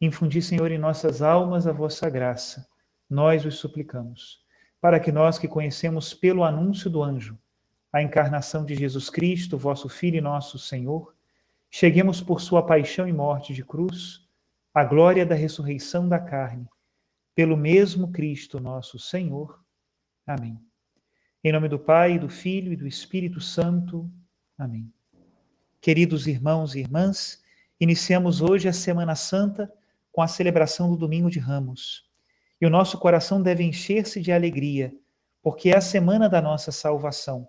Infundi, Senhor, em nossas almas a vossa graça, nós os suplicamos, para que nós que conhecemos pelo anúncio do anjo a encarnação de Jesus Cristo, vosso Filho e nosso Senhor, cheguemos por sua paixão e morte de cruz à glória da ressurreição da carne, pelo mesmo Cristo nosso Senhor. Amém. Em nome do Pai, do Filho e do Espírito Santo. Amém. Queridos irmãos e irmãs, iniciamos hoje a Semana Santa com a celebração do Domingo de Ramos. E o nosso coração deve encher-se de alegria, porque é a semana da nossa salvação.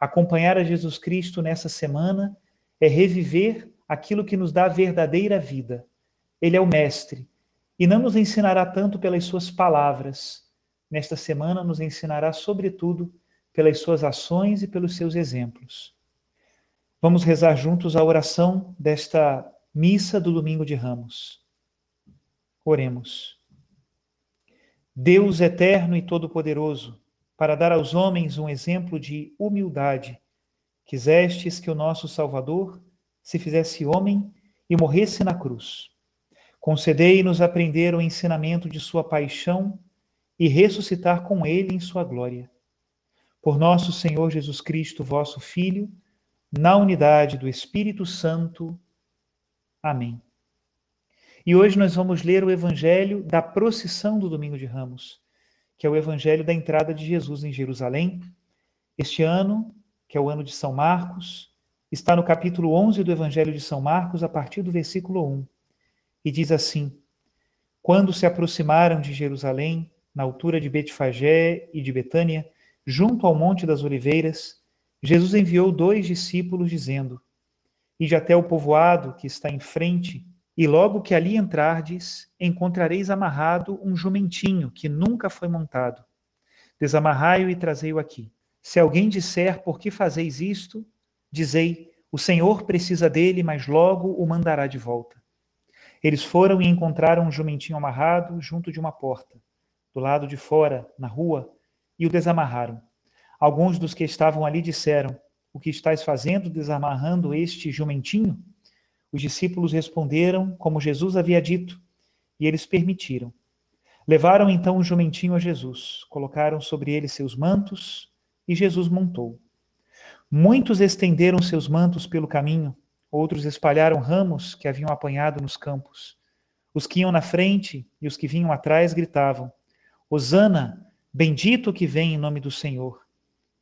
Acompanhar a Jesus Cristo nessa semana é reviver aquilo que nos dá verdadeira vida. Ele é o Mestre e não nos ensinará tanto pelas suas palavras. Nesta semana, nos ensinará, sobretudo, pelas suas ações e pelos seus exemplos. Vamos rezar juntos a oração desta missa do Domingo de Ramos. Oremos. Deus eterno e todo-poderoso, para dar aos homens um exemplo de humildade, quisestes que o nosso Salvador se fizesse homem e morresse na cruz. Concedei-nos aprender o ensinamento de Sua paixão e ressuscitar com Ele em Sua glória. Por nosso Senhor Jesus Cristo, vosso Filho, na unidade do Espírito Santo. Amém. E hoje nós vamos ler o evangelho da procissão do Domingo de Ramos, que é o evangelho da entrada de Jesus em Jerusalém. Este ano, que é o ano de São Marcos, está no capítulo 11 do evangelho de São Marcos, a partir do versículo 1. E diz assim: Quando se aproximaram de Jerusalém, na altura de Betfagé e de Betânia, junto ao Monte das Oliveiras, Jesus enviou dois discípulos, dizendo: Ide até o povoado que está em frente e logo que ali entrardes, encontrareis amarrado um jumentinho que nunca foi montado. Desamarrai-o e trazei-o aqui. Se alguém disser por que fazeis isto, dizei: o Senhor precisa dele, mas logo o mandará de volta. Eles foram e encontraram um jumentinho amarrado junto de uma porta, do lado de fora, na rua, e o desamarraram. Alguns dos que estavam ali disseram: O que estás fazendo desamarrando este jumentinho? Os discípulos responderam como Jesus havia dito, e eles permitiram. Levaram então o jumentinho a Jesus, colocaram sobre ele seus mantos, e Jesus montou. Muitos estenderam seus mantos pelo caminho, outros espalharam ramos que haviam apanhado nos campos. Os que iam na frente e os que vinham atrás gritavam: Hosana, bendito que vem em nome do Senhor.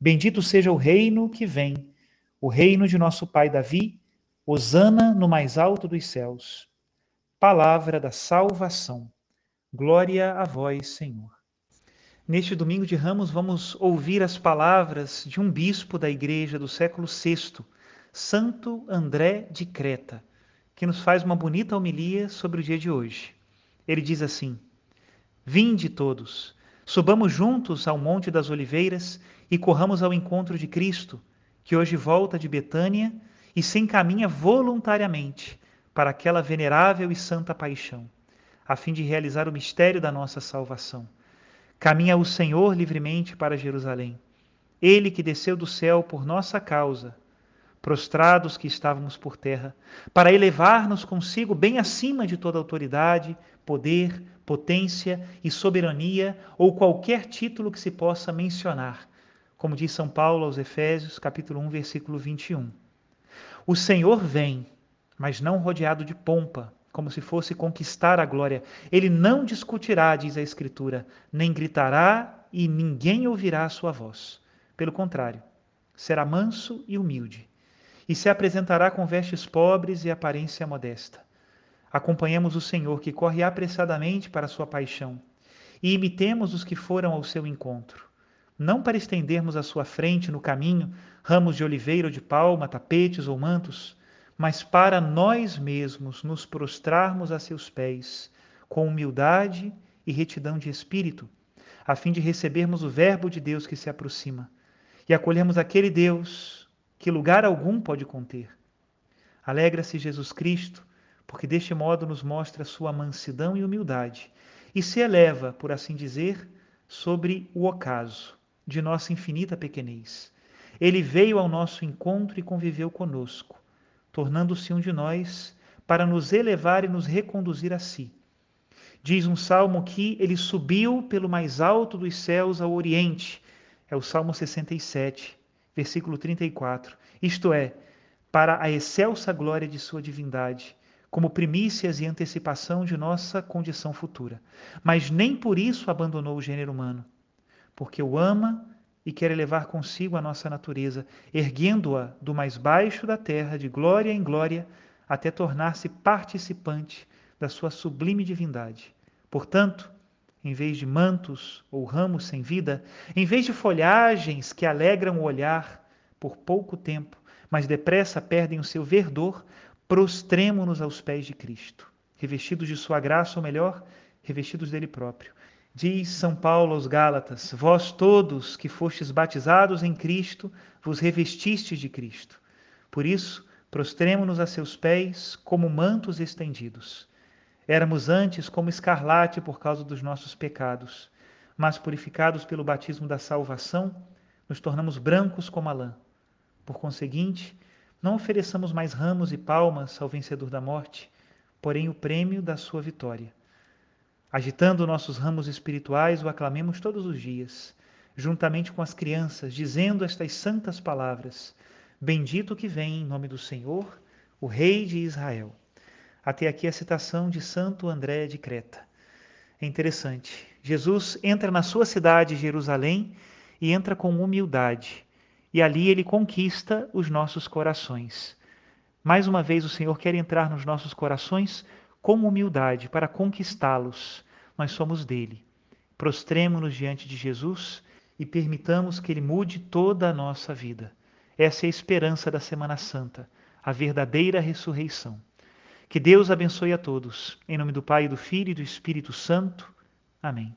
Bendito seja o reino que vem, o reino de nosso pai Davi Hosana no mais alto dos céus. Palavra da salvação. Glória a vós, Senhor. Neste domingo de Ramos, vamos ouvir as palavras de um bispo da igreja do século VI, Santo André de Creta, que nos faz uma bonita homilia sobre o dia de hoje. Ele diz assim: Vinde todos, subamos juntos ao Monte das Oliveiras e corramos ao encontro de Cristo, que hoje volta de Betânia e se encaminha voluntariamente para aquela venerável e santa paixão, a fim de realizar o mistério da nossa salvação. Caminha o Senhor livremente para Jerusalém. Ele que desceu do céu por nossa causa, prostrados que estávamos por terra, para elevar-nos consigo bem acima de toda autoridade, poder, potência e soberania ou qualquer título que se possa mencionar, como diz São Paulo aos Efésios, capítulo 1, versículo 21. O Senhor vem, mas não rodeado de pompa, como se fosse conquistar a glória. Ele não discutirá, diz a Escritura, nem gritará e ninguém ouvirá a sua voz. Pelo contrário, será manso e humilde, e se apresentará com vestes pobres e aparência modesta. Acompanhemos o Senhor que corre apressadamente para a sua paixão, e imitemos os que foram ao seu encontro não para estendermos à sua frente no caminho ramos de oliveira ou de palma, tapetes ou mantos, mas para nós mesmos nos prostrarmos a seus pés, com humildade e retidão de espírito, a fim de recebermos o Verbo de Deus que se aproxima e acolhermos aquele Deus que lugar algum pode conter. Alegra-se Jesus Cristo, porque deste modo nos mostra sua mansidão e humildade e se eleva, por assim dizer, sobre o ocaso de nossa infinita pequenez. Ele veio ao nosso encontro e conviveu conosco, tornando-se um de nós para nos elevar e nos reconduzir a si. Diz um salmo que ele subiu pelo mais alto dos céus ao oriente. É o Salmo 67, versículo 34. Isto é, para a excelsa glória de sua divindade, como primícias e antecipação de nossa condição futura. Mas nem por isso abandonou o gênero humano porque o ama e quer elevar consigo a nossa natureza, erguendo-a do mais baixo da terra, de glória em glória, até tornar-se participante da sua sublime divindade. Portanto, em vez de mantos ou ramos sem vida, em vez de folhagens que alegram o olhar por pouco tempo, mas depressa perdem o seu verdor, prostremo-nos aos pés de Cristo, revestidos de sua graça, ou melhor, revestidos dele próprio, Diz São Paulo aos Gálatas: Vós todos que fostes batizados em Cristo, vos revestistes de Cristo. Por isso, prostremo-nos a seus pés como mantos estendidos. Éramos antes como escarlate por causa dos nossos pecados, mas purificados pelo batismo da salvação, nos tornamos brancos como a lã. Por conseguinte, não ofereçamos mais ramos e palmas ao vencedor da morte, porém o prêmio da sua vitória. Agitando nossos ramos espirituais, o aclamemos todos os dias, juntamente com as crianças, dizendo estas santas palavras: Bendito que vem em nome do Senhor, o Rei de Israel. Até aqui a citação de Santo André de Creta. É interessante. Jesus entra na sua cidade, Jerusalém, e entra com humildade. E ali ele conquista os nossos corações. Mais uma vez, o Senhor quer entrar nos nossos corações com humildade para conquistá-los. Nós somos dele. Prostremo-nos diante de Jesus e permitamos que ele mude toda a nossa vida. Essa é a esperança da Semana Santa, a verdadeira ressurreição. Que Deus abençoe a todos. Em nome do Pai, do Filho e do Espírito Santo. Amém.